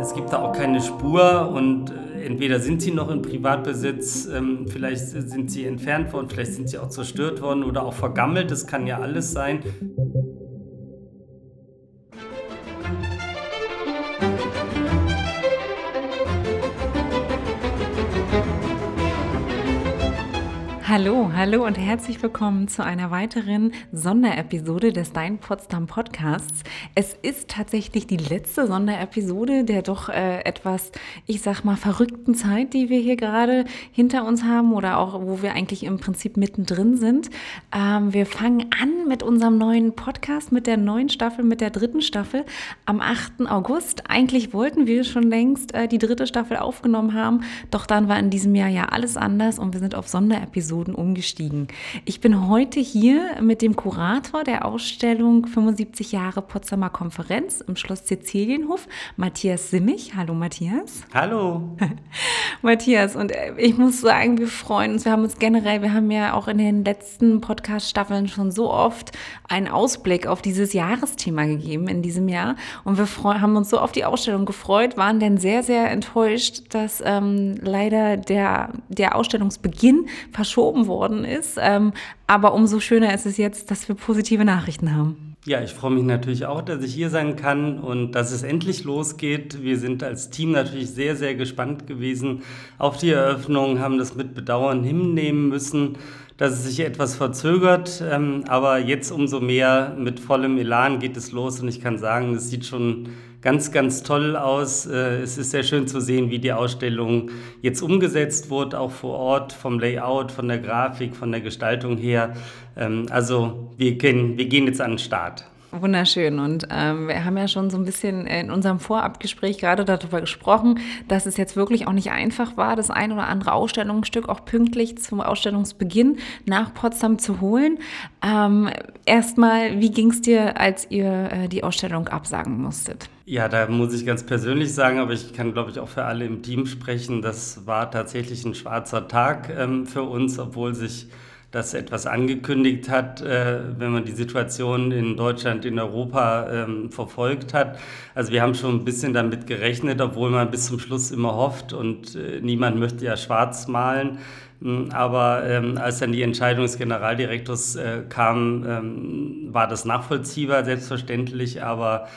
Es gibt da auch keine Spur und äh, entweder sind sie noch in Privatbesitz, ähm, vielleicht sind sie entfernt worden, vielleicht sind sie auch zerstört worden oder auch vergammelt, das kann ja alles sein. Hallo, hallo und herzlich willkommen zu einer weiteren Sonderepisode des Dein Potsdam Podcasts. Es ist tatsächlich die letzte Sonderepisode der doch äh, etwas, ich sag mal, verrückten Zeit, die wir hier gerade hinter uns haben oder auch, wo wir eigentlich im Prinzip mittendrin sind. Ähm, wir fangen an mit unserem neuen Podcast, mit der neuen Staffel, mit der dritten Staffel am 8. August. Eigentlich wollten wir schon längst äh, die dritte Staffel aufgenommen haben, doch dann war in diesem Jahr ja alles anders und wir sind auf Sonderepisoden Episoden umgestiegen. Ich bin heute hier mit dem Kurator der Ausstellung 75 Jahre Potsdamer Konferenz im Schloss Sizilienhof, Matthias Simmig. Hallo Matthias. Hallo. Matthias, und äh, ich muss sagen, wir freuen uns. Wir haben uns generell, wir haben ja auch in den letzten Podcast-Staffeln schon so oft einen Ausblick auf dieses Jahresthema gegeben in diesem Jahr. Und wir haben uns so auf die Ausstellung gefreut, waren dann sehr, sehr enttäuscht, dass ähm, leider der, der Ausstellungsbeginn verschoben verschoben worden ist. Ähm, aber umso schöner ist es jetzt, dass wir positive Nachrichten haben. Ja, ich freue mich natürlich auch, dass ich hier sein kann und dass es endlich losgeht. Wir sind als Team natürlich sehr, sehr gespannt gewesen auf die Eröffnung, haben das mit Bedauern hinnehmen müssen, dass es sich etwas verzögert. Ähm, aber jetzt umso mehr mit vollem Elan geht es los und ich kann sagen, es sieht schon ganz, ganz toll aus. Äh, es ist sehr schön zu sehen, wie die Ausstellung jetzt umgesetzt wurde, auch vor Ort, vom Layout, von der Grafik, von der Gestaltung her. Ähm, also wir, gehen, wir gehen jetzt an den Start. Wunderschön. Und ähm, wir haben ja schon so ein bisschen in unserem Vorabgespräch gerade darüber gesprochen, dass es jetzt wirklich auch nicht einfach war, das ein oder andere Ausstellungsstück auch pünktlich zum Ausstellungsbeginn nach Potsdam zu holen. Ähm, Erstmal, wie ging es dir, als ihr äh, die Ausstellung absagen musstet? Ja, da muss ich ganz persönlich sagen, aber ich kann, glaube ich, auch für alle im Team sprechen. Das war tatsächlich ein schwarzer Tag ähm, für uns, obwohl sich das etwas angekündigt hat, äh, wenn man die Situation in Deutschland, in Europa ähm, verfolgt hat. Also wir haben schon ein bisschen damit gerechnet, obwohl man bis zum Schluss immer hofft und äh, niemand möchte ja schwarz malen. Hm, aber ähm, als dann die Entscheidung des Generaldirektors äh, kam, ähm, war das nachvollziehbar, selbstverständlich, aber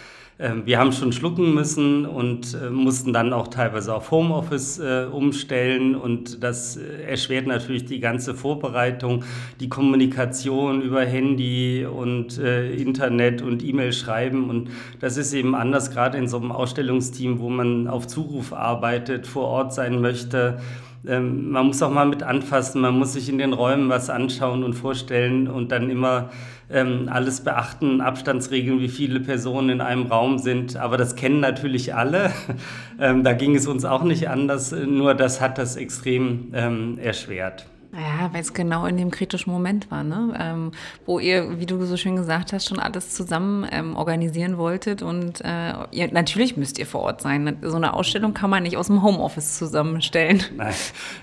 wir haben schon schlucken müssen und äh, mussten dann auch teilweise auf Homeoffice äh, umstellen und das äh, erschwert natürlich die ganze Vorbereitung, die Kommunikation über Handy und Internet und E-Mail schreiben und das ist eben anders, gerade in so einem Ausstellungsteam, wo man auf Zuruf arbeitet, vor Ort sein möchte. Ähm, man muss auch mal mit anfassen, man muss sich in den Räumen was anschauen und vorstellen und dann immer ähm, alles beachten, Abstandsregeln, wie viele Personen in einem Raum sind. Aber das kennen natürlich alle. ähm, da ging es uns auch nicht anders, nur das hat das extrem ähm, erschwert. Ja, weil es genau in dem kritischen Moment war, ne? Ähm, wo ihr, wie du so schön gesagt hast, schon alles zusammen ähm, organisieren wolltet. Und äh, ihr, natürlich müsst ihr vor Ort sein. So eine Ausstellung kann man nicht aus dem Homeoffice zusammenstellen. Nein,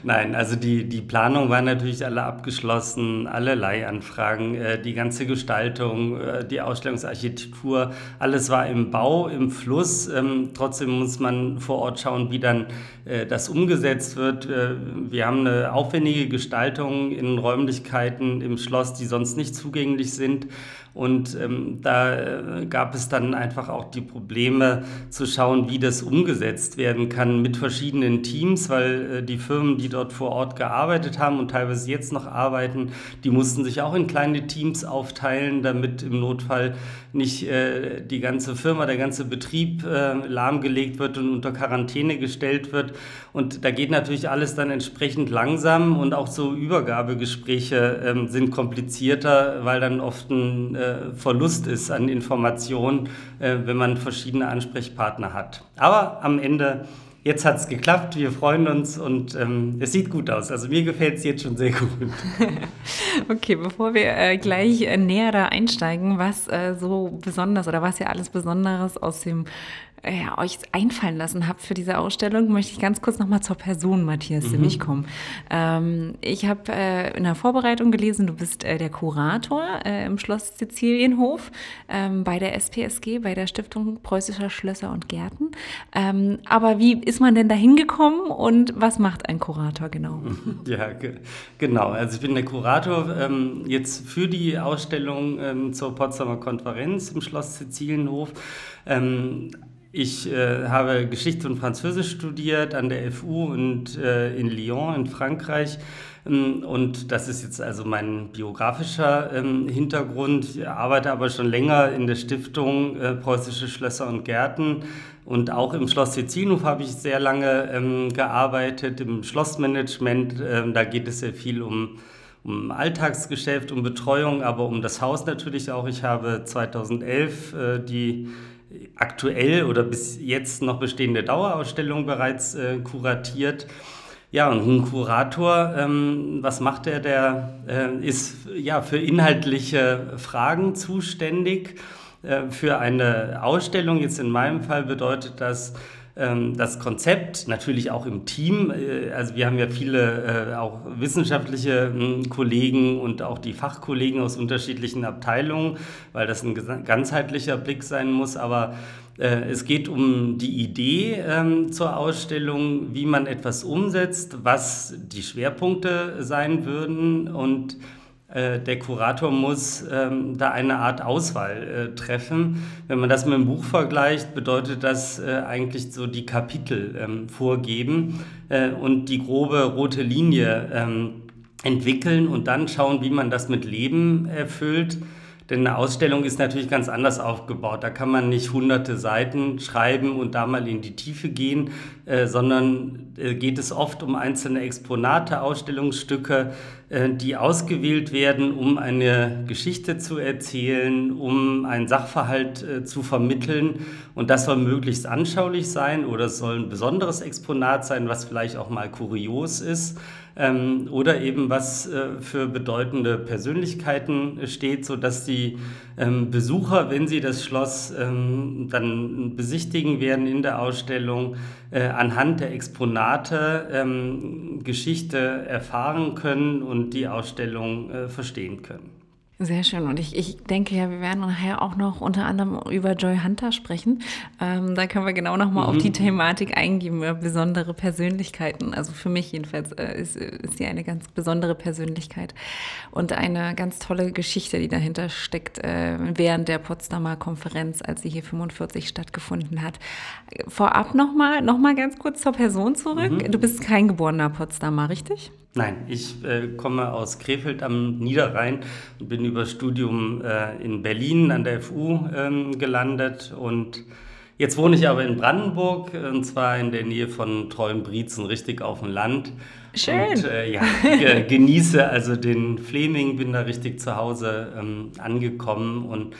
nein also die, die Planung war natürlich alle abgeschlossen, alle Leihanfragen, äh, die ganze Gestaltung, äh, die Ausstellungsarchitektur, alles war im Bau, im Fluss. Ähm, trotzdem muss man vor Ort schauen, wie dann äh, das umgesetzt wird. Äh, wir haben eine aufwendige Gestaltung Gestaltung in Räumlichkeiten im Schloss, die sonst nicht zugänglich sind. Und ähm, da äh, gab es dann einfach auch die Probleme zu schauen, wie das umgesetzt werden kann mit verschiedenen Teams, weil äh, die Firmen, die dort vor Ort gearbeitet haben und teilweise jetzt noch arbeiten, die mussten sich auch in kleine Teams aufteilen, damit im Notfall nicht äh, die ganze Firma, der ganze Betrieb äh, lahmgelegt wird und unter Quarantäne gestellt wird. Und da geht natürlich alles dann entsprechend langsam und auch so Übergabegespräche ähm, sind komplizierter, weil dann oft ein äh, Verlust ist an Informationen, äh, wenn man verschiedene Ansprechpartner hat. Aber am Ende jetzt hat es geklappt, wir freuen uns und ähm, es sieht gut aus. Also mir gefällt es jetzt schon sehr gut. okay, bevor wir äh, gleich äh, näher da einsteigen, was äh, so besonders oder was ja alles Besonderes aus dem ja, euch einfallen lassen habt für diese Ausstellung, möchte ich ganz kurz nochmal zur Person Matthias mhm. Simmich kommen. Ähm, ich habe äh, in der Vorbereitung gelesen, du bist äh, der Kurator äh, im Schloss Sizilienhof ähm, bei der SPSG, bei der Stiftung Preußischer Schlösser und Gärten. Ähm, aber wie ist man denn da hingekommen und was macht ein Kurator genau? Ja, ge genau. Also ich bin der Kurator ähm, jetzt für die Ausstellung ähm, zur Potsdamer Konferenz im Schloss Sizilienhof. Ich äh, habe Geschichte und Französisch studiert an der FU und äh, in Lyon in Frankreich. Ähm, und das ist jetzt also mein biografischer ähm, Hintergrund. Ich arbeite aber schon länger in der Stiftung äh, Preußische Schlösser und Gärten. Und auch im Schloss Sizilienhof habe ich sehr lange ähm, gearbeitet, im Schlossmanagement. Ähm, da geht es sehr viel um um Alltagsgeschäft, um Betreuung, aber um das Haus natürlich auch. Ich habe 2011 äh, die aktuell oder bis jetzt noch bestehende Dauerausstellung bereits äh, kuratiert. Ja, und ein Kurator, ähm, was macht er? Der äh, ist ja für inhaltliche Fragen zuständig. Äh, für eine Ausstellung, jetzt in meinem Fall bedeutet das, das Konzept, natürlich auch im Team. Äh, also wir haben ja viele äh, auch wissenschaftliche hm, Kollegen und auch die Fachkollegen aus unterschiedlichen Abteilungen, weil das ein ganzheitlicher Blick sein muss. Aber äh, es geht um die Idee ähm, zur Ausstellung, wie man etwas umsetzt, was die Schwerpunkte sein würden und der Kurator muss ähm, da eine Art Auswahl äh, treffen. Wenn man das mit dem Buch vergleicht, bedeutet das äh, eigentlich so die Kapitel ähm, vorgeben äh, und die grobe rote Linie ähm, entwickeln und dann schauen, wie man das mit Leben erfüllt. Denn eine Ausstellung ist natürlich ganz anders aufgebaut. Da kann man nicht hunderte Seiten schreiben und da mal in die Tiefe gehen, äh, sondern äh, geht es oft um einzelne Exponate, Ausstellungsstücke, äh, die ausgewählt werden, um eine Geschichte zu erzählen, um einen Sachverhalt äh, zu vermitteln. Und das soll möglichst anschaulich sein oder es soll ein besonderes Exponat sein, was vielleicht auch mal kurios ist ähm, oder eben was äh, für bedeutende Persönlichkeiten steht, sodass die ähm, Besucher, wenn sie das Schloss ähm, dann besichtigen werden in der Ausstellung, äh, anhand der Exponate ähm, Geschichte erfahren können und die Ausstellung äh, verstehen können. Sehr schön. Und ich, ich denke ja, wir werden nachher auch noch unter anderem über Joy Hunter sprechen. Ähm, da können wir genau nochmal mhm. auf die Thematik eingehen, besondere Persönlichkeiten. Also für mich jedenfalls äh, ist, ist sie eine ganz besondere Persönlichkeit und eine ganz tolle Geschichte, die dahinter steckt äh, während der Potsdamer Konferenz, als sie hier 45 stattgefunden hat. Vorab nochmal noch mal ganz kurz zur Person zurück. Mhm. Du bist kein geborener Potsdamer, richtig? Nein, ich äh, komme aus Krefeld am Niederrhein und bin über Studium äh, in Berlin an der FU ähm, gelandet und jetzt wohne ich aber in Brandenburg und zwar in der Nähe von Treuenbrietzen, richtig auf dem Land. Schön. Und äh, ja, genieße also den Fleming, bin da richtig zu Hause ähm, angekommen und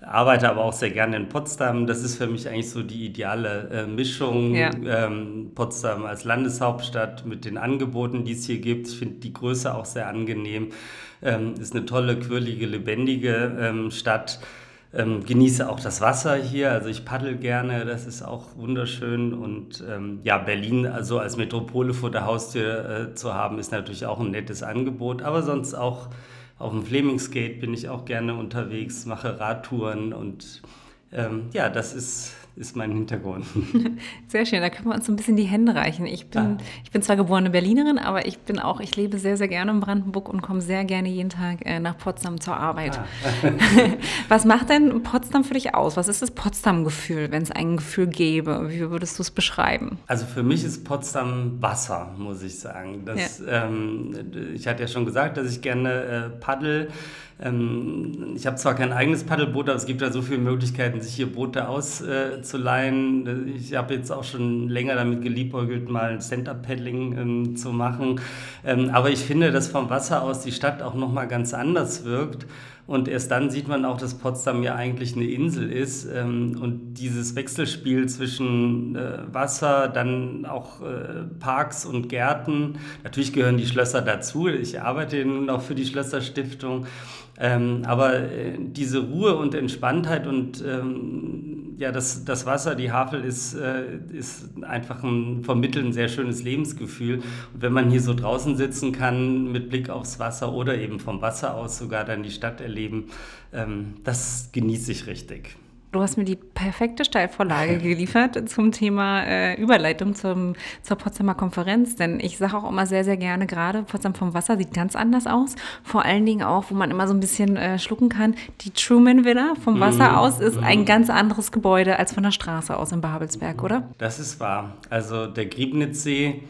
arbeite aber auch sehr gerne in Potsdam. Das ist für mich eigentlich so die ideale äh, Mischung. Ja. Ähm, Potsdam als Landeshauptstadt mit den Angeboten, die es hier gibt. Ich finde die Größe auch sehr angenehm. Ähm, ist eine tolle, quirlige, lebendige ähm, Stadt. Ähm, genieße auch das Wasser hier, also ich paddel gerne, das ist auch wunderschön. Und ähm, ja, Berlin also als Metropole vor der Haustür äh, zu haben, ist natürlich auch ein nettes Angebot, aber sonst auch auf dem Flemingsgate bin ich auch gerne unterwegs, mache Radtouren und ähm, ja, das ist ist mein Hintergrund. Sehr schön, da können wir uns so ein bisschen die Hände reichen. Ich bin, ah. ich bin zwar geborene Berlinerin, aber ich bin auch, ich lebe sehr, sehr gerne in Brandenburg und komme sehr gerne jeden Tag äh, nach Potsdam zur Arbeit. Ah. Was macht denn Potsdam für dich aus? Was ist das Potsdam-Gefühl, wenn es ein Gefühl gäbe? Wie würdest du es beschreiben? Also für mich ist Potsdam Wasser, muss ich sagen. Das, ja. ähm, ich hatte ja schon gesagt, dass ich gerne äh, paddel. Ähm, ich habe zwar kein eigenes Paddelboot, aber es gibt ja so viele Möglichkeiten, sich hier Boote auszuleihen. Ich habe jetzt auch schon länger damit geliebäugelt, mal Center-Paddling ähm, zu machen. Ähm, aber ich finde, dass vom Wasser aus die Stadt auch nochmal ganz anders wirkt. Und erst dann sieht man auch, dass Potsdam ja eigentlich eine Insel ist. Ähm, und dieses Wechselspiel zwischen äh, Wasser, dann auch äh, Parks und Gärten. Natürlich gehören die Schlösser dazu. Ich arbeite nun auch für die Schlösserstiftung. Ähm, aber äh, diese Ruhe und Entspanntheit und ähm, ja, das, das Wasser, die Havel ist, äh, ist einfach ein vermitteln sehr schönes Lebensgefühl. Und wenn man hier so draußen sitzen kann mit Blick aufs Wasser oder eben vom Wasser aus sogar dann die Stadt erleben, ähm, das genieße ich richtig. Du hast mir die perfekte Steilvorlage geliefert zum Thema äh, Überleitung zum, zur Potsdamer Konferenz. Denn ich sage auch immer sehr, sehr gerne, gerade Potsdam vom Wasser sieht ganz anders aus. Vor allen Dingen auch, wo man immer so ein bisschen äh, schlucken kann. Die Truman Villa vom Wasser mm, aus ist ein ganz anderes Gebäude als von der Straße aus in Babelsberg, oder? Das ist wahr. Also der Griebnitzsee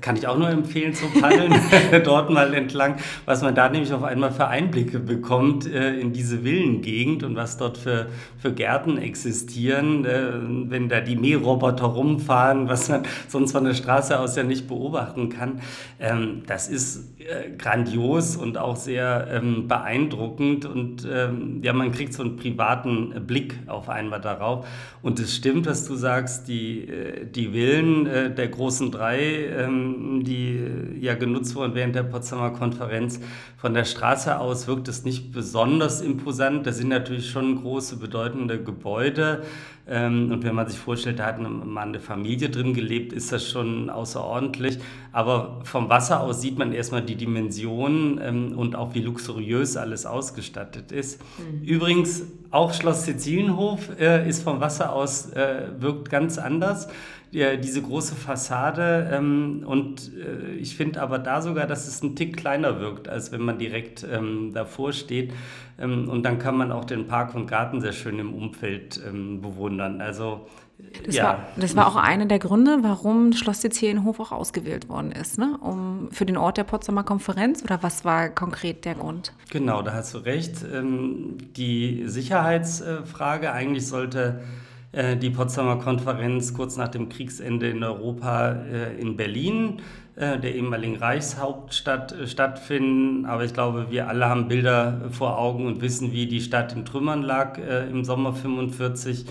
kann ich auch nur empfehlen zu paddeln, dort mal entlang, was man da nämlich auf einmal für Einblicke bekommt äh, in diese Villengegend und was dort für, für Gärten existieren, äh, wenn da die Mähroboter rumfahren, was man sonst von der Straße aus ja nicht beobachten kann. Ähm, das ist grandios und auch sehr ähm, beeindruckend und ähm, ja, man kriegt so einen privaten Blick auf einmal darauf. Und es stimmt, was du sagst, die, die Villen der großen drei, ähm, die ja genutzt wurden während der Potsdamer Konferenz. Von der Straße aus wirkt es nicht besonders imposant. Das sind natürlich schon große, bedeutende Gebäude. Ähm, und wenn man sich vorstellt, da hat mal eine Familie drin gelebt, ist das schon außerordentlich. Aber vom Wasser aus sieht man erstmal die Dimension ähm, und auch wie luxuriös alles ausgestattet ist. Mhm. Übrigens, auch Schloss Sizilienhof äh, ist vom Wasser aus, äh, wirkt ganz anders ja, diese große Fassade. Ähm, und äh, ich finde aber da sogar, dass es ein Tick kleiner wirkt, als wenn man direkt ähm, davor steht. Ähm, und dann kann man auch den Park und Garten sehr schön im Umfeld ähm, bewundern. Also das, ja. war, das war auch einer der Gründe, warum Schloss Sizilienhof auch ausgewählt worden ist, ne? um, für den Ort der Potsdamer Konferenz. Oder was war konkret der Grund? Genau, da hast du recht. Ähm, die Sicherheitsfrage eigentlich sollte äh, die Potsdamer Konferenz kurz nach dem Kriegsende in Europa äh, in Berlin, äh, der ehemaligen Reichshauptstadt, stattfinden. Aber ich glaube, wir alle haben Bilder vor Augen und wissen, wie die Stadt in Trümmern lag im Sommer 45.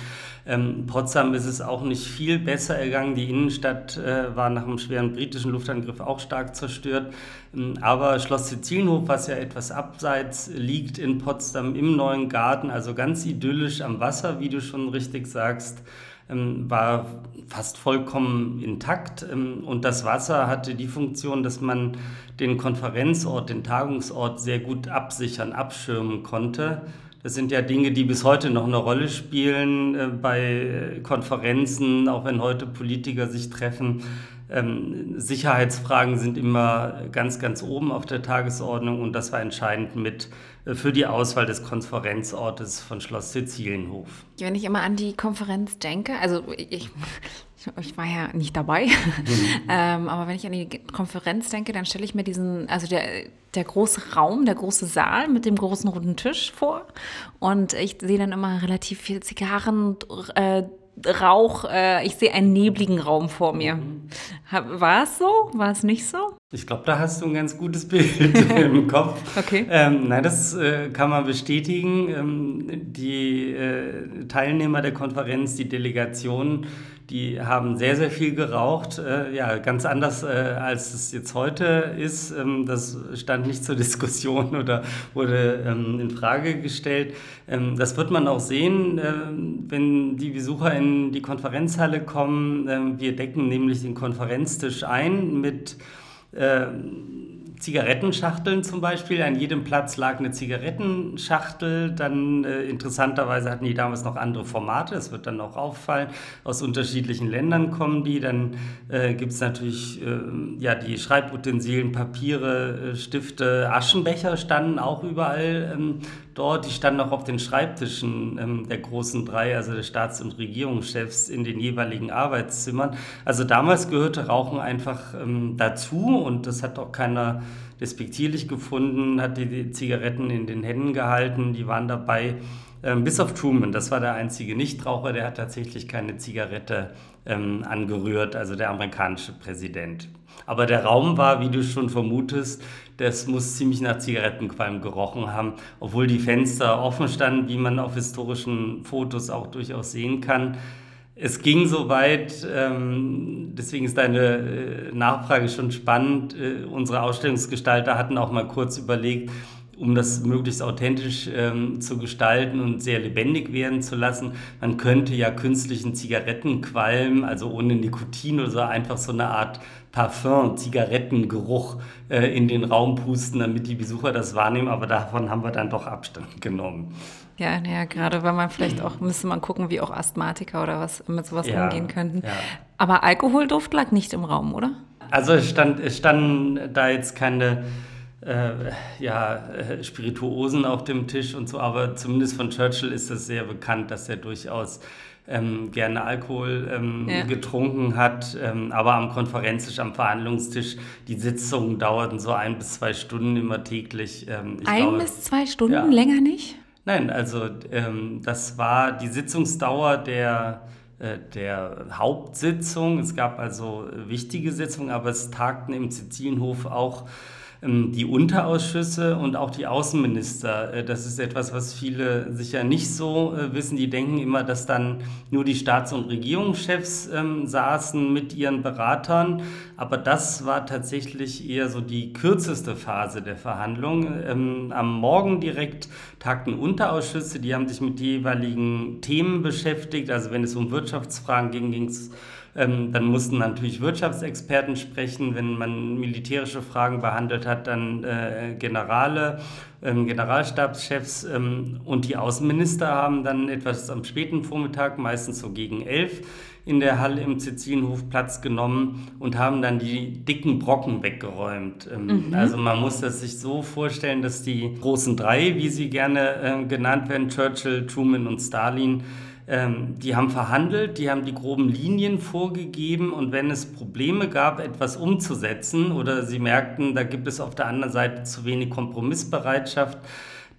Ähm, Potsdam ist es auch nicht viel besser ergangen. Die Innenstadt äh, war nach einem schweren britischen Luftangriff auch stark zerstört. Ähm, aber Schloss Sizilienhof, was ja etwas abseits liegt in Potsdam im neuen Garten, also ganz idyllisch am Wasser, wie du schon richtig sagst, ähm, war fast vollkommen intakt. Ähm, und das Wasser hatte die Funktion, dass man den Konferenzort, den Tagungsort sehr gut absichern, abschirmen konnte. Das sind ja Dinge, die bis heute noch eine Rolle spielen äh, bei Konferenzen, auch wenn heute Politiker sich treffen. Ähm, Sicherheitsfragen sind immer ganz, ganz oben auf der Tagesordnung und das war entscheidend mit äh, für die Auswahl des Konferenzortes von Schloss Sizilienhof. Wenn ich immer an die Konferenz denke, also ich, ich war ja nicht dabei, mhm. ähm, aber wenn ich an die Konferenz denke, dann stelle ich mir diesen, also der, der große Raum, der große Saal mit dem großen runden Tisch vor und ich sehe dann immer relativ viel Zigarren, äh, Rauch, äh, ich sehe einen nebligen Raum vor mir. Mhm. War es so? War es nicht so? Ich glaube, da hast du ein ganz gutes Bild im Kopf. Okay. Ähm, nein, das äh, kann man bestätigen. Ähm, die äh, Teilnehmer der Konferenz, die Delegation, die haben sehr, sehr viel geraucht. Äh, ja, ganz anders, äh, als es jetzt heute ist. Ähm, das stand nicht zur Diskussion oder wurde ähm, in Frage gestellt. Ähm, das wird man auch sehen, äh, wenn die Besucher in die Konferenzhalle kommen. Ähm, wir decken nämlich den Konferenztisch ein mit ähm, Zigarettenschachteln zum Beispiel. An jedem Platz lag eine Zigarettenschachtel. Dann äh, interessanterweise hatten die damals noch andere Formate. Das wird dann auch auffallen. Aus unterschiedlichen Ländern kommen die. Dann äh, gibt es natürlich äh, ja, die Schreibutensilien, Papiere, äh, Stifte, Aschenbecher standen auch überall ähm, dort. Die standen auch auf den Schreibtischen ähm, der großen drei, also der Staats- und Regierungschefs in den jeweiligen Arbeitszimmern. Also damals gehörte Rauchen einfach ähm, dazu und das hat auch keiner despektierlich gefunden, hat die Zigaretten in den Händen gehalten, die waren dabei. Ähm, bis auf Truman, das war der einzige Nichtraucher, der hat tatsächlich keine Zigarette ähm, angerührt, also der amerikanische Präsident. Aber der Raum war, wie du schon vermutest, das muss ziemlich nach Zigarettenqualm gerochen haben, obwohl die Fenster offen standen, wie man auf historischen Fotos auch durchaus sehen kann. Es ging so weit, ähm, deswegen ist deine äh, Nachfrage schon spannend. Äh, unsere Ausstellungsgestalter hatten auch mal kurz überlegt, um das möglichst authentisch ähm, zu gestalten und sehr lebendig werden zu lassen. Man könnte ja künstlichen Zigarettenqualm, also ohne Nikotin oder so, einfach so eine Art Parfum, Zigarettengeruch äh, in den Raum pusten, damit die Besucher das wahrnehmen. Aber davon haben wir dann doch Abstand genommen. Ja, ja, gerade weil man vielleicht auch, müsste man gucken, wie auch Asthmatiker oder was mit sowas ja, umgehen könnten. Ja. Aber Alkoholduft lag nicht im Raum, oder? Also es stand, es standen da jetzt keine äh, ja, äh, Spirituosen auf dem Tisch und so, aber zumindest von Churchill ist es sehr bekannt, dass er durchaus ähm, gerne Alkohol ähm, ja. getrunken hat. Ähm, aber am Konferenztisch, am Verhandlungstisch, die Sitzungen dauerten so ein bis zwei Stunden immer täglich. Ähm, ein glaube, bis zwei Stunden, ja. länger nicht? Nein, also ähm, das war die Sitzungsdauer der äh, der Hauptsitzung. Es gab also wichtige Sitzungen, aber es tagten im Sizilienhof auch die Unterausschüsse und auch die Außenminister. Äh, das ist etwas, was viele sicher nicht so äh, wissen. Die denken immer, dass dann nur die Staats- und Regierungschefs ähm, saßen mit ihren Beratern. Aber das war tatsächlich eher so die kürzeste Phase der Verhandlungen. Ähm, am Morgen direkt tagten Unterausschüsse, die haben sich mit jeweiligen Themen beschäftigt. Also wenn es um Wirtschaftsfragen ging, ging es ähm, dann mussten natürlich Wirtschaftsexperten sprechen. Wenn man militärische Fragen behandelt hat, dann äh, Generale, ähm, Generalstabschefs ähm, und die Außenminister haben dann etwas am späten Vormittag, meistens so gegen elf, in der Halle im Sizilienhof Platz genommen und haben dann die dicken Brocken weggeräumt. Ähm, mhm. Also man muss das sich so vorstellen, dass die großen drei, wie sie gerne äh, genannt werden, Churchill, Truman und Stalin, ähm, die haben verhandelt, die haben die groben Linien vorgegeben und wenn es Probleme gab, etwas umzusetzen oder sie merkten, da gibt es auf der anderen Seite zu wenig Kompromissbereitschaft,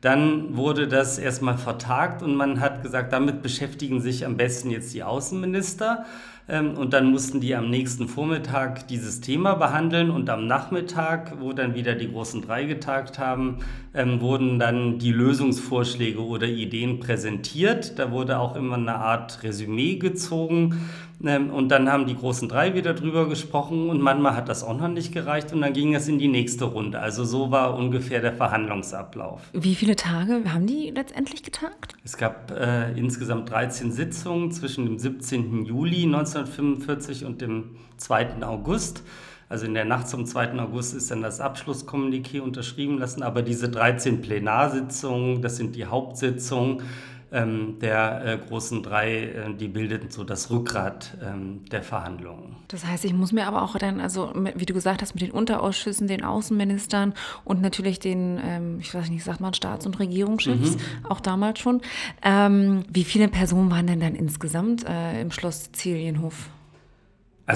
dann wurde das erstmal vertagt und man hat gesagt, damit beschäftigen sich am besten jetzt die Außenminister. Ähm, und dann mussten die am nächsten Vormittag dieses Thema behandeln und am Nachmittag, wo dann wieder die großen drei getagt haben, ähm, wurden dann die Lösungsvorschläge oder Ideen präsentiert. Da wurde auch immer eine Art Resümee gezogen ähm, und dann haben die großen drei wieder drüber gesprochen und manchmal hat das auch noch nicht gereicht und dann ging es in die nächste Runde. Also so war ungefähr der Verhandlungsablauf. Wie viele Tage haben die letztendlich getagt? Es gab äh, insgesamt 13 Sitzungen zwischen dem 17. Juli 1945 und dem 2. August. Also in der Nacht zum 2. August ist dann das Abschlusskommuniqué unterschrieben lassen, aber diese 13 Plenarsitzungen, das sind die Hauptsitzungen, ähm, der äh, großen drei, äh, die bildeten so das Rückgrat ähm, der Verhandlungen. Das heißt, ich muss mir aber auch dann, also wie du gesagt hast, mit den Unterausschüssen, den Außenministern und natürlich den, ähm, ich weiß nicht, sagt man Staats- und Regierungschefs, mhm. auch damals schon. Ähm, wie viele Personen waren denn dann insgesamt äh, im Schloss Sizilienhof?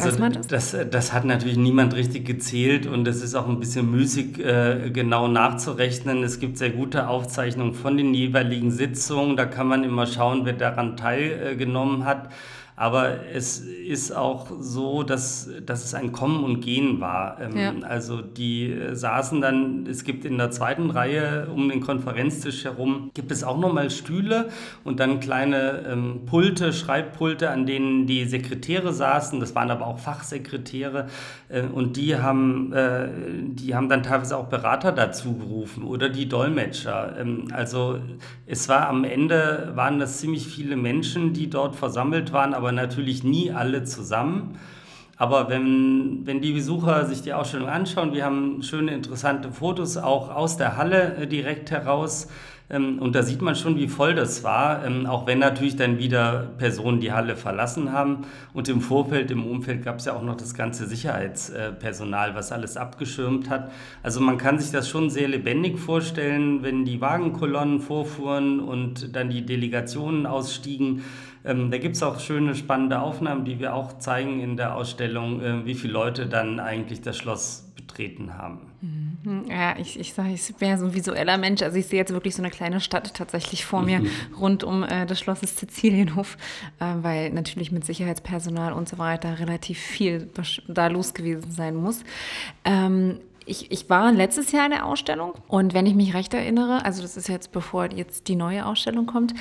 Also das? das? Das, hat natürlich niemand richtig gezählt und es ist auch ein bisschen müßig, äh, genau nachzurechnen. Es gibt sehr gute Aufzeichnungen von den jeweiligen Sitzungen. Da kann man immer schauen, wer daran teilgenommen hat. Aber es ist auch so, dass, dass es ein Kommen und Gehen war. Ähm, ja. Also die äh, saßen dann, es gibt in der zweiten Reihe um den Konferenztisch herum, gibt es auch nochmal Stühle und dann kleine ähm, Pulte, Schreibpulte, an denen die Sekretäre saßen. Das waren aber auch Fachsekretäre äh, und die haben, äh, die haben dann teilweise auch Berater dazu gerufen oder die Dolmetscher. Ähm, also es war am Ende, waren das ziemlich viele Menschen, die dort versammelt waren, aber natürlich nie alle zusammen. Aber wenn, wenn die Besucher sich die Ausstellung anschauen, wir haben schöne, interessante Fotos auch aus der Halle äh, direkt heraus. Ähm, und da sieht man schon, wie voll das war, ähm, auch wenn natürlich dann wieder Personen die Halle verlassen haben. Und im Vorfeld, im Umfeld gab es ja auch noch das ganze Sicherheitspersonal, was alles abgeschirmt hat. Also man kann sich das schon sehr lebendig vorstellen, wenn die Wagenkolonnen vorfuhren und dann die Delegationen ausstiegen ähm, da gibt es auch schöne, spannende Aufnahmen, die wir auch zeigen in der Ausstellung, äh, wie viele Leute dann eigentlich das Schloss betreten haben. Mhm. Ja, ich, ich sage, ich bin ja so ein visueller Mensch. Also ich sehe jetzt wirklich so eine kleine Stadt tatsächlich vor mir rund um äh, das Schloss Sizilienhof, äh, weil natürlich mit Sicherheitspersonal und so weiter relativ viel da los gewesen sein muss. Ähm, ich, ich war letztes Jahr in der Ausstellung und wenn ich mich recht erinnere, also das ist jetzt bevor jetzt die neue Ausstellung kommt,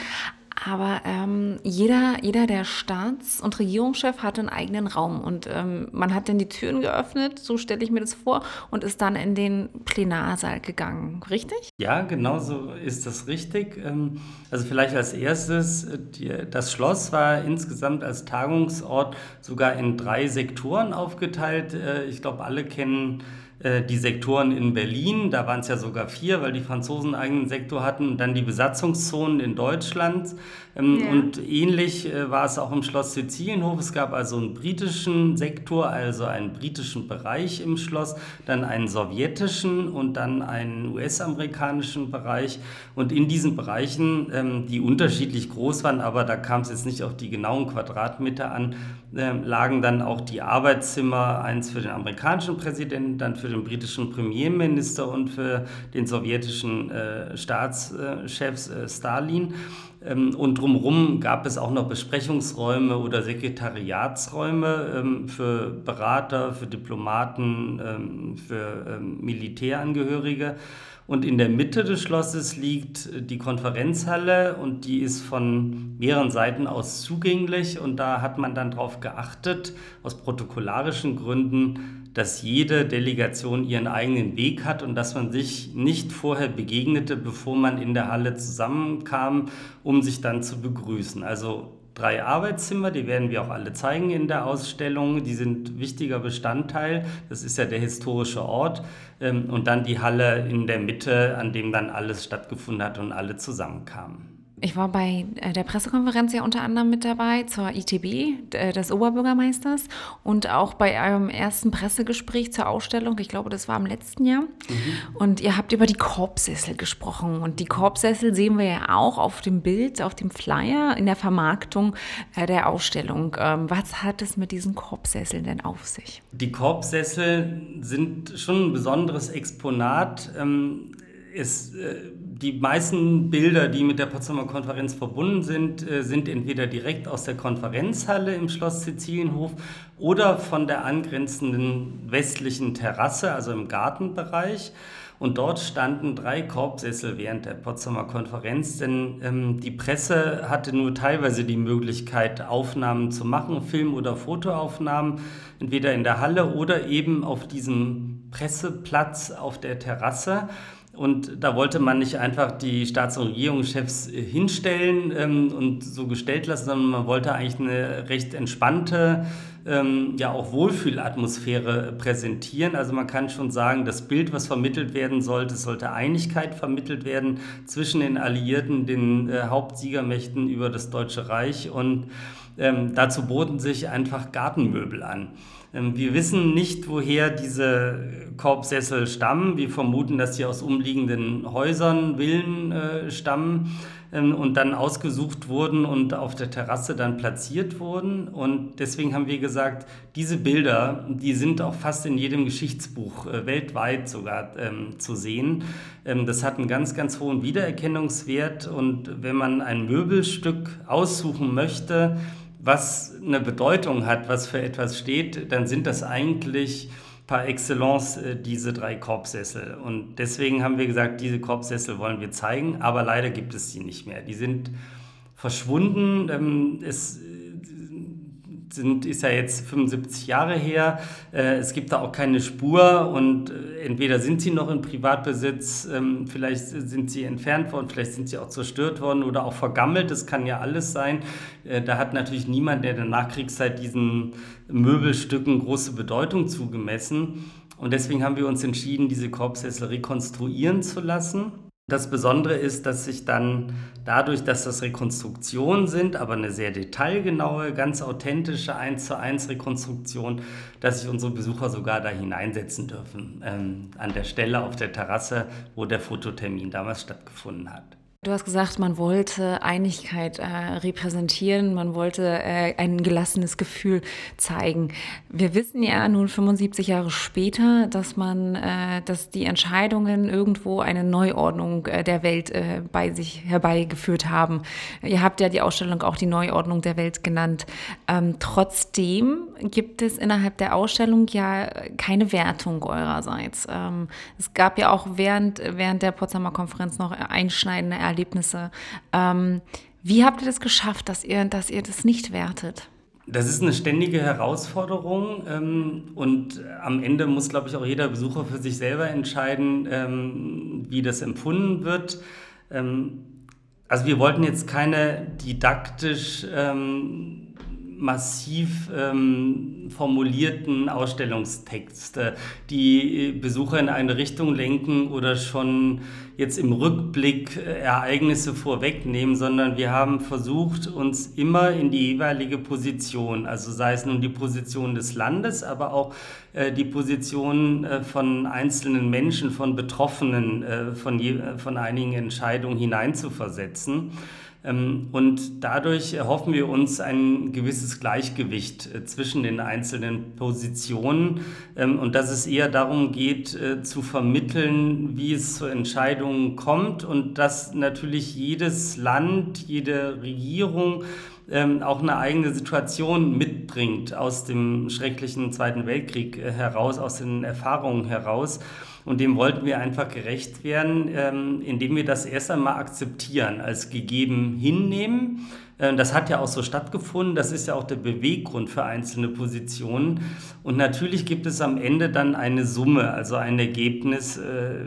Aber ähm, jeder, jeder der Staats- und Regierungschef hatte einen eigenen Raum und ähm, man hat dann die Türen geöffnet, so stelle ich mir das vor, und ist dann in den Plenarsaal gegangen, richtig? Ja, genau so ist das richtig. Ähm, also vielleicht als erstes, äh, das Schloss war insgesamt als Tagungsort sogar in drei Sektoren aufgeteilt. Äh, ich glaube, alle kennen die Sektoren in Berlin, da waren es ja sogar vier, weil die Franzosen einen eigenen Sektor hatten, dann die Besatzungszonen in Deutschland. Ähm, ja. Und ähnlich äh, war es auch im Schloss Sizilienhof. Es gab also einen britischen Sektor, also einen britischen Bereich im Schloss, dann einen sowjetischen und dann einen US-amerikanischen Bereich. Und in diesen Bereichen, ähm, die unterschiedlich groß waren, aber da kam es jetzt nicht auf die genauen Quadratmeter an, ähm, lagen dann auch die Arbeitszimmer, eins für den amerikanischen Präsidenten, dann für den britischen Premierminister und für den sowjetischen äh, Staatschef äh, Stalin. Ähm, und drumherum gab es auch noch Besprechungsräume oder Sekretariatsräume ähm, für Berater, für Diplomaten, ähm, für Militärangehörige. Und in der Mitte des Schlosses liegt die Konferenzhalle und die ist von mehreren Seiten aus zugänglich. Und da hat man dann darauf geachtet, aus protokollarischen Gründen, dass jede Delegation ihren eigenen Weg hat und dass man sich nicht vorher begegnete, bevor man in der Halle zusammenkam, um sich dann zu begrüßen. Also drei Arbeitszimmer, die werden wir auch alle zeigen in der Ausstellung. Die sind wichtiger Bestandteil. Das ist ja der historische Ort. Ähm, und dann die Halle in der Mitte, an dem dann alles stattgefunden hat und alle zusammenkamen. Ich war bei äh, der Pressekonferenz ja unter anderem mit dabei zur ITB äh, des Oberbürgermeisters und auch bei eurem ersten Pressegespräch zur Ausstellung. Ich glaube, das war im letzten Jahr. Mhm. Und ihr habt über die Korbsessel gesprochen. Und die Korbsessel sehen wir ja auch auf dem Bild, auf dem Flyer in der Vermarktung äh, der Ausstellung. Ähm, was hat es mit diesen Korbsesseln denn auf sich? Die Korbsessel sind schon ein besonderes Exponat. Ähm, es, die meisten Bilder, die mit der Potsdamer Konferenz verbunden sind, äh, sind entweder direkt aus der Konferenzhalle im Schloss Sizilienhof oder von der angrenzenden westlichen Terrasse, also im Gartenbereich. Und dort standen drei Korbsessel während der Potsdamer Konferenz, denn ähm, die Presse hatte nur teilweise die Möglichkeit, Aufnahmen zu machen, Film- oder Fotoaufnahmen, entweder in der Halle oder eben auf diesem Presseplatz auf der Terrasse. Und da wollte man nicht einfach die Staats- und Regierungschefs äh, hinstellen ähm, und so gestellt lassen, sondern man wollte eigentlich eine recht entspannte, ähm, ja auch Wohlfühlatmosphäre präsentieren. Also man kann schon sagen, das Bild, was vermittelt werden sollte, sollte Einigkeit vermittelt werden zwischen den Alliierten, den äh, Hauptsiegermächten über das Deutsche Reich und ähm, dazu boten sich einfach Gartenmöbel an. Ähm, wir wissen nicht, woher diese Korbsessel stammen. Wir vermuten, dass sie aus umliegenden Häusern, Villen äh, stammen ähm, und dann ausgesucht wurden und auf der Terrasse dann platziert wurden. Und deswegen haben wir gesagt, diese Bilder, die sind auch fast in jedem Geschichtsbuch äh, weltweit sogar ähm, zu sehen. Ähm, das hat einen ganz, ganz hohen Wiedererkennungswert. Und wenn man ein Möbelstück aussuchen möchte, was eine Bedeutung hat, was für etwas steht, dann sind das eigentlich par excellence äh, diese drei Korbsessel. Und deswegen haben wir gesagt, diese Korbsessel wollen wir zeigen, aber leider gibt es sie nicht mehr. Die sind verschwunden. Ähm, es sind, ist ja jetzt 75 Jahre her. Äh, es gibt da auch keine Spur und äh, entweder sind sie noch in Privatbesitz, ähm, vielleicht sind sie entfernt worden, vielleicht sind sie auch zerstört worden oder auch vergammelt. Das kann ja alles sein. Äh, da hat natürlich niemand, der in der Nachkriegszeit diesen Möbelstücken große Bedeutung zugemessen. Und deswegen haben wir uns entschieden, diese Korbsessel rekonstruieren zu lassen. Das Besondere ist, dass sich dann dadurch, dass das Rekonstruktionen sind, aber eine sehr detailgenaue, ganz authentische 1 zu 1 Rekonstruktion, dass sich unsere Besucher sogar da hineinsetzen dürfen, ähm, an der Stelle auf der Terrasse, wo der Fototermin damals stattgefunden hat. Du hast gesagt, man wollte Einigkeit äh, repräsentieren, man wollte äh, ein gelassenes Gefühl zeigen. Wir wissen ja nun 75 Jahre später, dass man, äh, dass die Entscheidungen irgendwo eine Neuordnung äh, der Welt äh, bei sich herbeigeführt haben. Ihr habt ja die Ausstellung auch die Neuordnung der Welt genannt. Ähm, trotzdem gibt es innerhalb der Ausstellung ja keine Wertung eurerseits. Ähm, es gab ja auch während, während der Potsdamer Konferenz noch einschneidende Erlebnisse. Ähm, Wie habt ihr das geschafft, dass ihr, dass ihr das nicht wertet? Das ist eine ständige Herausforderung ähm, und am Ende muss, glaube ich, auch jeder Besucher für sich selber entscheiden, ähm, wie das empfunden wird. Ähm, also wir wollten jetzt keine didaktisch ähm, massiv ähm, formulierten Ausstellungstexte, die Besucher in eine Richtung lenken oder schon jetzt im Rückblick äh, Ereignisse vorwegnehmen, sondern wir haben versucht, uns immer in die jeweilige Position, also sei es nun die Position des Landes, aber auch äh, die Position äh, von einzelnen Menschen, von Betroffenen, von, je, von einigen Entscheidungen hineinzuversetzen. Ähm, und dadurch erhoffen wir uns ein gewisses Gleichgewicht äh, zwischen den einzelnen Positionen. Ähm, und dass es eher darum geht, äh, zu vermitteln, wie es zu Entscheidungen kommt und dass natürlich jedes Land, jede Regierung ähm, auch eine eigene Situation mitbringt aus dem schrecklichen Zweiten Weltkrieg äh, heraus, aus den Erfahrungen heraus. Und dem wollten wir einfach gerecht werden, ähm, indem wir das erst einmal akzeptieren, als gegeben hinnehmen das hat ja auch so stattgefunden. Das ist ja auch der Beweggrund für einzelne Positionen. Und natürlich gibt es am Ende dann eine Summe, also ein Ergebnis, äh,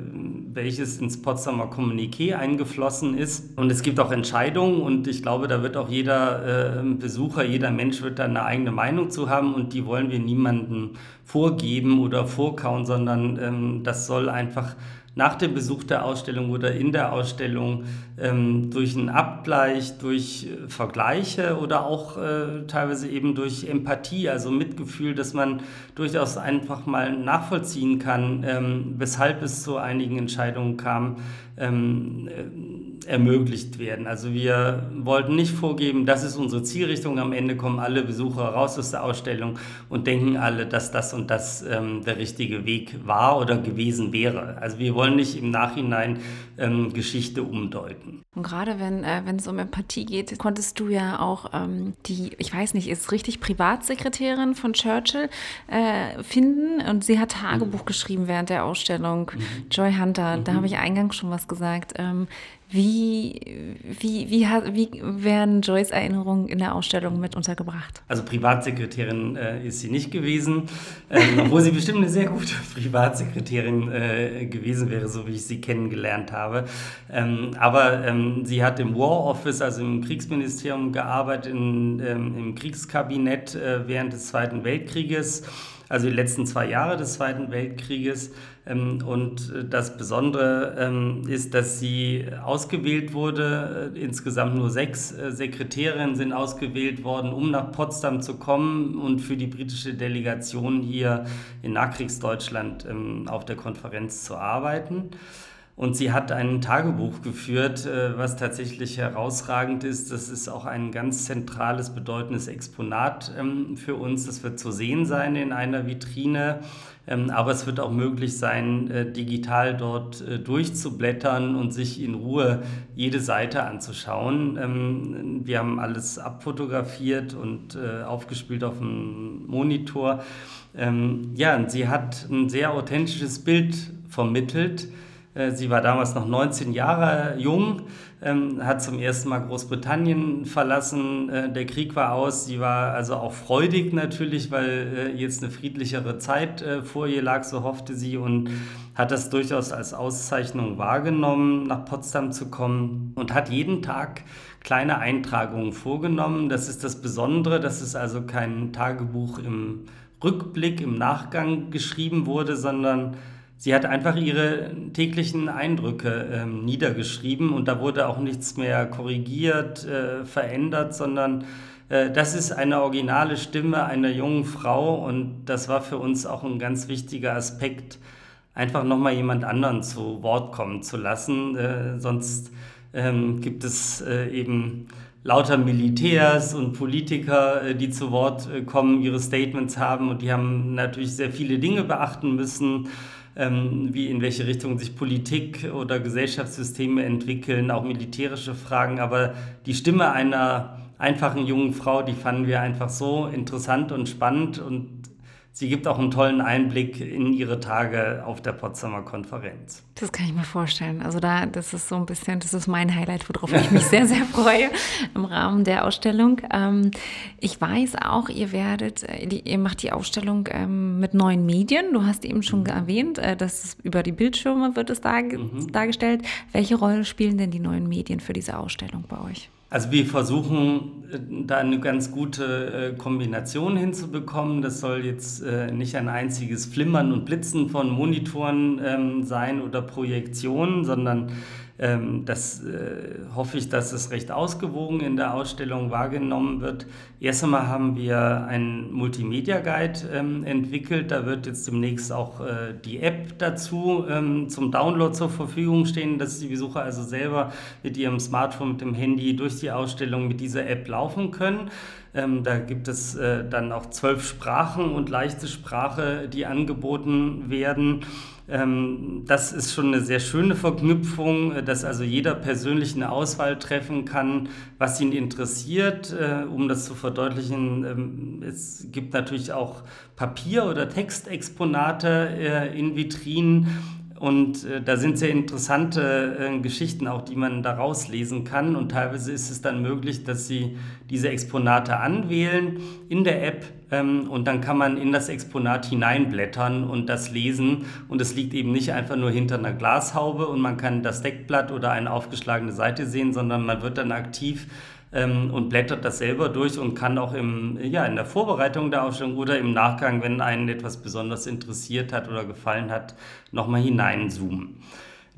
welches ins Potsdamer Kommuniqué eingeflossen ist. Und es gibt auch Entscheidungen und ich glaube, da wird auch jeder äh, Besucher, jeder Mensch wird da eine eigene Meinung zu haben und die wollen wir niemandem vorgeben oder vorkauen, sondern ähm, das soll einfach nach dem Besuch der Ausstellung oder in der Ausstellung ähm, durch einen Abgleich, durch äh, Vergleiche oder auch äh, teilweise eben durch Empathie, also Mitgefühl, dass man durchaus einfach mal nachvollziehen kann, ähm, weshalb es zu einigen Entscheidungen kam, ähm, äh, ermöglicht werden. Also wir wollten nicht vorgeben, das ist unsere Zielrichtung. Am Ende kommen alle Besucher raus aus der Ausstellung und denken alle, dass das und das ähm, der richtige Weg war oder gewesen wäre. Also wir wollen nicht im Nachhinein ähm, Geschichte umdeuten. Und gerade wenn, äh, wenn es um Empathie geht, konntest du ja auch ähm, die, ich weiß nicht, ist richtig Privatsekretärin von Churchill äh, finden und sie hat Tagebuch mhm. geschrieben während der Ausstellung. Mhm. Joy Hunter, mhm. da habe ich eingangs schon was gesagt. Ähm, wie, wie, wie, wie werden Joyce Erinnerungen in der Ausstellung mit untergebracht? Also Privatsekretärin äh, ist sie nicht gewesen, ähm, obwohl sie bestimmt eine sehr gute Privatsekretärin äh, gewesen wäre, so wie ich sie kennengelernt habe. Ähm, aber ähm, sie hat im War Office, also im Kriegsministerium gearbeitet, in, ähm, im Kriegskabinett äh, während des Zweiten Weltkrieges also die letzten zwei Jahre des Zweiten Weltkrieges. Ähm, und äh, das Besondere ähm, ist, dass sie ausgewählt wurde. Äh, insgesamt nur sechs äh, Sekretärinnen sind ausgewählt worden, um nach Potsdam zu kommen und für die britische Delegation hier in Nachkriegsdeutschland ähm, auf der Konferenz zu arbeiten. Und sie hat ein Tagebuch geführt, äh, was tatsächlich herausragend ist. Das ist auch ein ganz zentrales, bedeutendes Exponat ähm, für uns. Das wird zu sehen sein in einer Vitrine. Ähm, aber es wird auch möglich sein, äh, digital dort äh, durchzublättern und sich in Ruhe jede Seite anzuschauen. Ähm, wir haben alles abfotografiert und aufgespielt auf dem Monitor. Ja, und sie hat ein sehr authentisches Bild vermittelt sie war damals noch 19 Jahre jung, ähm, hat zum ersten Mal Großbritannien verlassen. Äh, der Krieg war aus. Sie war also auch freudig natürlich, weil äh, jetzt eine friedlichere Zeit vor ihr lag, so hoffte sie und hat das durchaus als Auszeichnung wahrgenommen, nach Potsdam zu kommen und hat jeden Tag kleine Eintragungen vorgenommen. Das ist das Besondere, dass es also kein Tagebuch im Rückblick, im Nachgang geschrieben wurde, sondern Sie hat einfach ihre täglichen Eindrücke ähm, niedergeschrieben und da wurde auch nichts mehr korrigiert, äh, verändert, sondern äh, das ist eine originale Stimme einer jungen Frau und das war für uns auch ein ganz wichtiger Aspekt, einfach nochmal jemand anderen zu Wort kommen zu lassen. Äh, sonst ähm, gibt es äh, eben lauter Militärs und Politiker, äh, die zu Wort äh, kommen, ihre Statements haben und die haben natürlich sehr viele Dinge beachten müssen wie in welche Richtung sich Politik oder Gesellschaftssysteme entwickeln, auch militärische Fragen. Aber die Stimme einer einfachen jungen Frau, die fanden wir einfach so interessant und spannend und sie gibt auch einen tollen Einblick in ihre Tage auf der Potsdamer Konferenz. Das kann ich mir vorstellen. Also da, das ist so ein bisschen, das ist mein Highlight, worauf ich mich sehr, sehr freue im Rahmen der Ausstellung. Ähm, ich weiß auch, ihr werdet, äh, ihr macht die Ausstellung ähm, mit neuen Medien. Du hast eben schon mhm. erwähnt, äh, dass über die Bildschirme wird es mhm. dargestellt. Welche Rolle spielen denn die neuen Medien für diese Ausstellung bei euch? Also wir versuchen äh, da eine ganz gute äh, Kombination hinzubekommen. Das soll jetzt äh, nicht ein einziges Flimmern und Blitzen von Monitoren ähm, sein oder Projektionen, sondern das äh, hoffe ich, dass es recht ausgewogen in der Ausstellung wahrgenommen wird. Erst einmal haben wir einen Multimedia Guide ähm, entwickelt. Da wird jetzt demnächst auch äh, die App dazu ähm, zum Download zur Verfügung stehen, dass die Besucher also selber mit ihrem Smartphone, mit dem Handy durch die Ausstellung mit dieser App laufen können. Ähm, da gibt es äh, dann auch zwölf Sprachen und leichte Sprache, die angeboten werden. Ähm, das ist schon eine sehr schöne Verknüpfung, äh, dass also jeder persönlich eine Auswahl treffen kann, was ihn interessiert. Äh, um das zu verdeutlichen, ähm, es gibt natürlich auch Papier- oder Textexponate äh, in Vitrinen. Und äh, da sind sehr interessante äh, Geschichten auch, die man daraus lesen kann. Und teilweise ist es dann möglich, dass Sie diese Exponate anwählen in der App ähm, und dann kann man in das Exponat hineinblättern und das lesen. Und es liegt eben nicht einfach nur hinter einer Glashaube und man kann das Deckblatt oder eine aufgeschlagene Seite sehen, sondern man wird dann aktiv ähm, und blättert das selber durch und kann auch im, ja, in der Vorbereitung der Ausstellung oder im Nachgang, wenn einen etwas besonders interessiert hat oder gefallen hat, nochmal hineinzoomen.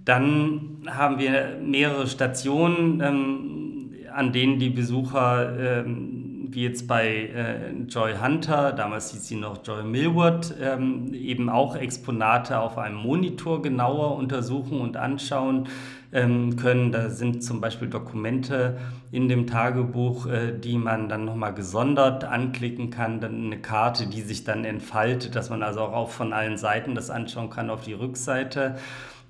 Dann haben wir mehrere Stationen, ähm, an denen die Besucher ähm, wie jetzt bei äh, Joy Hunter, damals hieß sie noch Joy Millward, ähm, eben auch Exponate auf einem Monitor genauer untersuchen und anschauen ähm, können. Da sind zum Beispiel Dokumente in dem Tagebuch, äh, die man dann nochmal gesondert anklicken kann, dann eine Karte, die sich dann entfaltet, dass man also auch von allen Seiten das anschauen kann auf die Rückseite.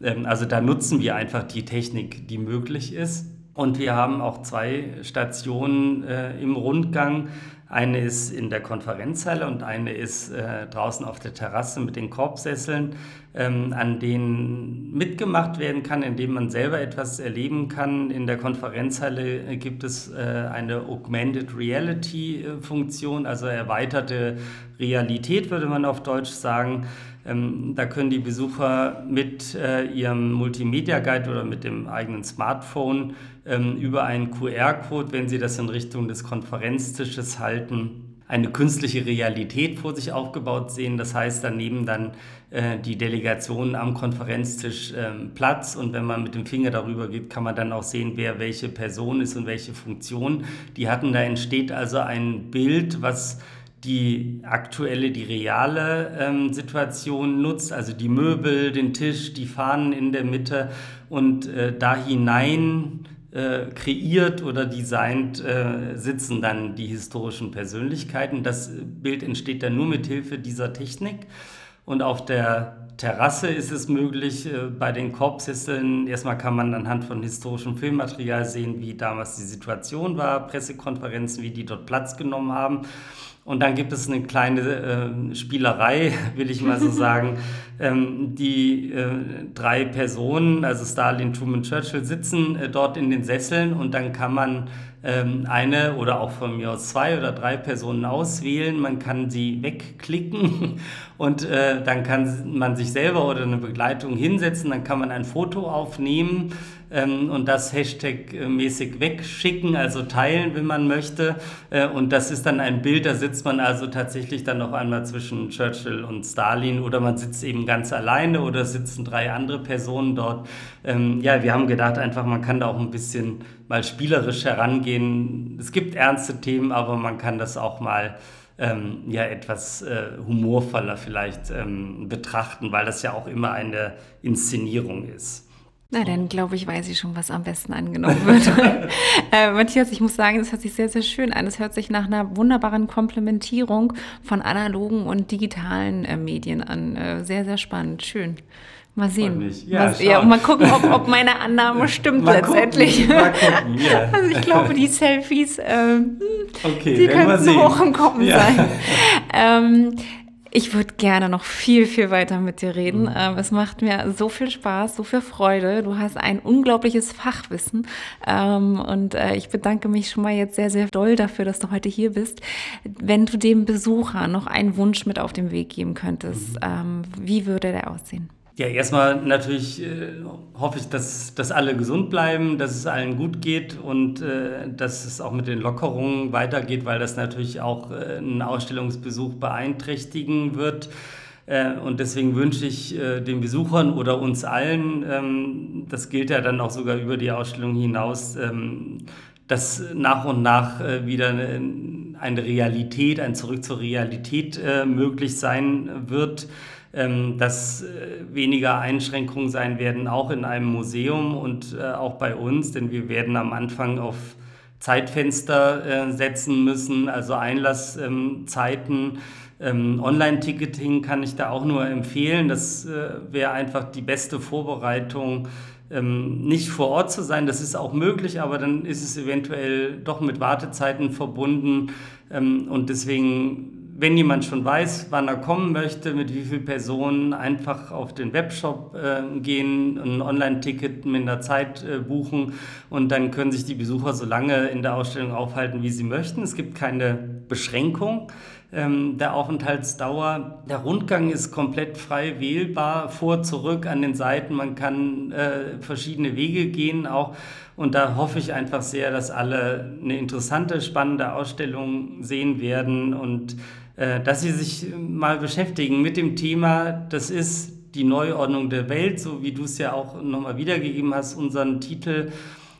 Ähm, also da nutzen wir einfach die Technik, die möglich ist. Und wir haben auch zwei Stationen äh, im Rundgang. Eine ist in der Konferenzhalle und eine ist äh, draußen auf der Terrasse mit den Korbsesseln, ähm, an denen mitgemacht werden kann, indem man selber etwas erleben kann. In der Konferenzhalle äh, gibt es äh, eine Augmented Reality äh, Funktion, also erweiterte Realität würde man auf Deutsch sagen. Ähm, da können die Besucher mit äh, ihrem Multimedia Guide oder mit dem eigenen Smartphone ähm, über einen QR-Code, wenn sie das in Richtung des Konferenztisches halten, eine künstliche Realität vor sich aufgebaut sehen. Das heißt, daneben dann äh, die Delegationen am Konferenztisch ähm, Platz und wenn man mit dem Finger darüber geht, kann man dann auch sehen, wer welche Person ist und welche Funktion die hatten. Da entsteht also ein Bild, was die aktuelle, die reale ähm, Situation nutzt, also die Möbel, den Tisch, die Fahnen in der Mitte und äh, da hinein äh, kreiert oder designt äh, sitzen dann die historischen Persönlichkeiten. Das Bild entsteht dann nur mit Hilfe dieser Technik und auf der Terrasse ist es möglich, äh, bei den Korbsesseln, erstmal kann man anhand von historischem Filmmaterial sehen, wie damals die Situation war, Pressekonferenzen, wie die dort Platz genommen haben. Und dann gibt es eine kleine äh, Spielerei, will ich mal so sagen. ähm, die äh, drei Personen, also Stalin, Truman, Churchill, sitzen äh, dort in den Sesseln und dann kann man ähm, eine oder auch von mir aus zwei oder drei Personen auswählen. Man kann sie wegklicken und äh, dann kann man sich selber oder eine Begleitung hinsetzen. Dann kann man ein Foto aufnehmen ähm, und das Hashtag-mäßig wegschicken, also teilen, wenn man möchte. Äh, und das ist dann ein Bild, da sitzt man also tatsächlich dann noch einmal zwischen Churchill und Stalin oder man sitzt eben ganz alleine oder sitzen drei andere Personen dort. Ähm, ja, wir haben gedacht, einfach man kann da auch ein bisschen mal spielerisch herangehen. Es gibt ernste Themen, aber man kann das auch mal ähm, ja etwas äh, humorvoller vielleicht ähm, betrachten, weil das ja auch immer eine Inszenierung ist. Na, dann glaube ich, weiß ich schon, was am besten angenommen wird. äh, Matthias, ich muss sagen, das hört sich sehr, sehr schön an. Es hört sich nach einer wunderbaren Komplementierung von analogen und digitalen äh, Medien an. Äh, sehr, sehr spannend. Schön. Mal sehen. Ja, mal, ja, mal gucken, ob, ob meine Annahme stimmt mal letztendlich. Gucken, mal gucken, yeah. Also ich glaube, die Selfies, äh, okay, die könnten hoch im Kommen ja. sein. Ähm, Ich würde gerne noch viel, viel weiter mit dir reden. Mhm. Ähm, es macht mir so viel Spaß, so viel Freude. Du hast ein unglaubliches Fachwissen. Ähm, und äh, ich bedanke mich schon mal jetzt sehr, sehr doll dafür, dass du heute hier bist. Wenn du dem Besucher noch einen Wunsch mit auf den Weg geben könntest, mhm. Ähm, wie würde der aussehen? Ja, erstmal natürlich äh, hoffe ich, dass, dass alle gesund bleiben, dass es allen gut geht und äh, dass es auch mit den Lockerungen weitergeht, weil das natürlich auch äh, einen Ausstellungsbesuch beeinträchtigen wird. Äh, und deswegen wünsche ich äh, den Besuchern oder uns allen, ähm, das gilt ja dann auch sogar über die Ausstellung hinaus, ähm, dass nach und nach äh, wieder eine, Realität, ein Zurück zur Realität möglich sein wird dass äh, weniger Einschränkungen sein werden, auch in einem Museum und äh, auch bei uns, denn wir werden am Anfang auf Zeitfenster äh, setzen müssen, also Einlasszeiten. Ähm, Online-Ticketing kann ich da auch nur empfehlen. Das wäre einfach die beste Vorbereitung, ähm, nicht vor Ort zu sein. Das ist auch möglich, aber dann ist es eventuell doch mit Wartezeiten verbunden. und deswegen wenn jemand schon weiß, wann er kommen möchte, mit wie vielen Personen, einfach auf den Webshop äh, gehen, ein Online-Ticket mit einer Zeit äh, buchen und dann können sich die Besucher so lange in der Ausstellung aufhalten, wie sie möchten. Es gibt keine Beschränkung ähm, der Aufenthaltsdauer. Der Rundgang ist komplett frei wählbar, vor, zurück an den Seiten. Man kann äh, verschiedene Wege gehen auch. Und da hoffe ich einfach sehr, dass alle eine interessante, spannende Ausstellung sehen werden und dass Sie sich mal beschäftigen mit dem Thema. Das ist die Neuordnung der Welt, so wie du es ja auch nochmal wiedergegeben hast, unseren Titel.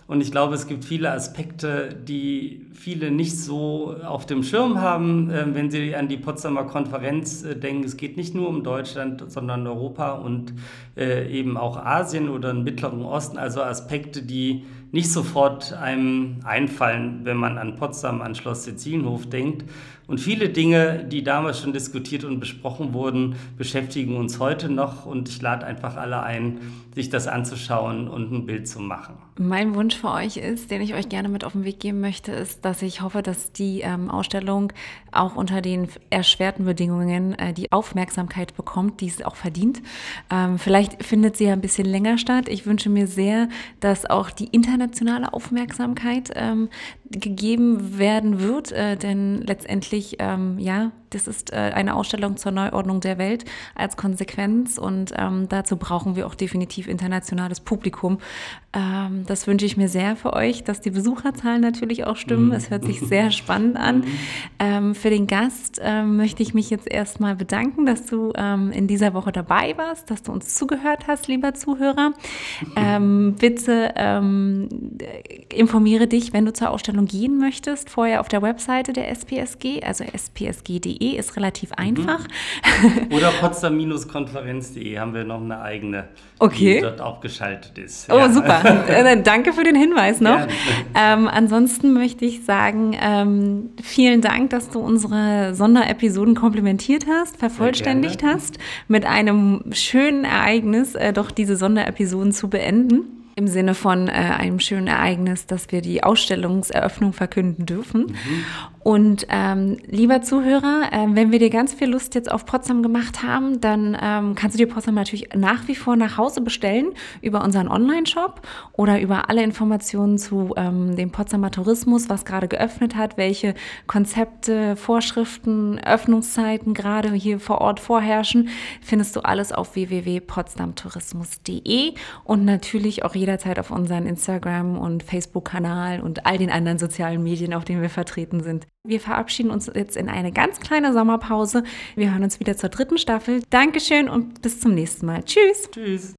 Und ich glaube, es gibt viele Aspekte, die viele nicht so auf dem Schirm haben, äh, wenn sie an die Potsdamer Konferenz äh, denken. Es geht nicht nur um Deutschland, sondern Europa und eben auch Asien oder den Mittleren Osten. Also Aspekte, die nicht sofort einem einfallen, wenn man an Potsdam, an Schloss Sizilienhof denkt. Und viele Dinge, die damals schon diskutiert und besprochen wurden, beschäftigen uns heute noch. Und ich lade einfach alle ein, sich das anzuschauen und ein Bild zu machen. Mein Wunsch für euch ist, den ich euch gerne mit auf den Weg geben möchte, ist, dass ich hoffe, dass die ähm, Ausstellung auch unter den erschwerten Bedingungen äh, die Aufmerksamkeit bekommt, die es auch verdient. Ähm, vielleicht findet sie ja ein bisschen länger statt. Ich wünsche mir sehr, dass auch die internationale Aufmerksamkeit ähm, gegeben werden wird, äh, denn letztendlich, ähm, ja, das ist äh, eine Ausstellung zur Neuordnung der Welt als Konsequenz und ähm, dazu brauchen wir auch definitiv internationales Publikum. Ähm, das wünsche ich mir sehr für euch, dass die Besucherzahlen natürlich auch stimmen. Es hört sich sehr spannend an. Mhm. Ähm, für den Gast ähm, möchte ich mich jetzt erstmal bedanken, dass du ähm, in dieser Woche dabei warst, dass du uns zugehört hast, lieber Zuhörer. Bitte informiere dich, wenn du zur Ausstellung Ausstellung gehen möchtest, vorher auf der Webseite der SPSG, also spsg.de ist relativ mhm. einfach. Oder potsdam-konferenz.de haben wir noch eine eigene, okay. die dort auch geschaltet ist. Oh, ja. super. Äh, danke für den Hinweis noch. Ähm, ansonsten möchte ich sagen, ähm, vielen Dank, dass du unsere Sonderepisoden komplementiert hast, vervollständigt hast, mit einem schönen Ereignis äh, doch diese Sonderepisoden zu beenden im Sinne von äh, einem schönen Ereignis, dass wir die Ausstellungseröffnung verkünden dürfen. Mhm. Und ähm, lieber Zuhörer, äh, wenn wir dir ganz viel Lust jetzt auf Potsdam gemacht haben, dann ähm, kannst du dir Potsdam natürlich nach wie vor nach Hause bestellen über unseren Online-Shop oder über alle Informationen zu ähm, dem Potsdamer Tourismus, was gerade geöffnet hat, welche Konzepte, Vorschriften, Öffnungszeiten gerade hier vor Ort vorherrschen, findest du alles auf www.potsdamtourismus.de und natürlich auch jederzeit auf unseren Instagram- und Facebook-Kanal und all den anderen sozialen Medien, auf denen wir vertreten sind. Wir verabschieden uns jetzt in eine ganz kleine Sommerpause. Wir hören uns wieder zur dritten Staffel. Dankeschön und bis zum nächsten Mal. Tschüss. Tschüss.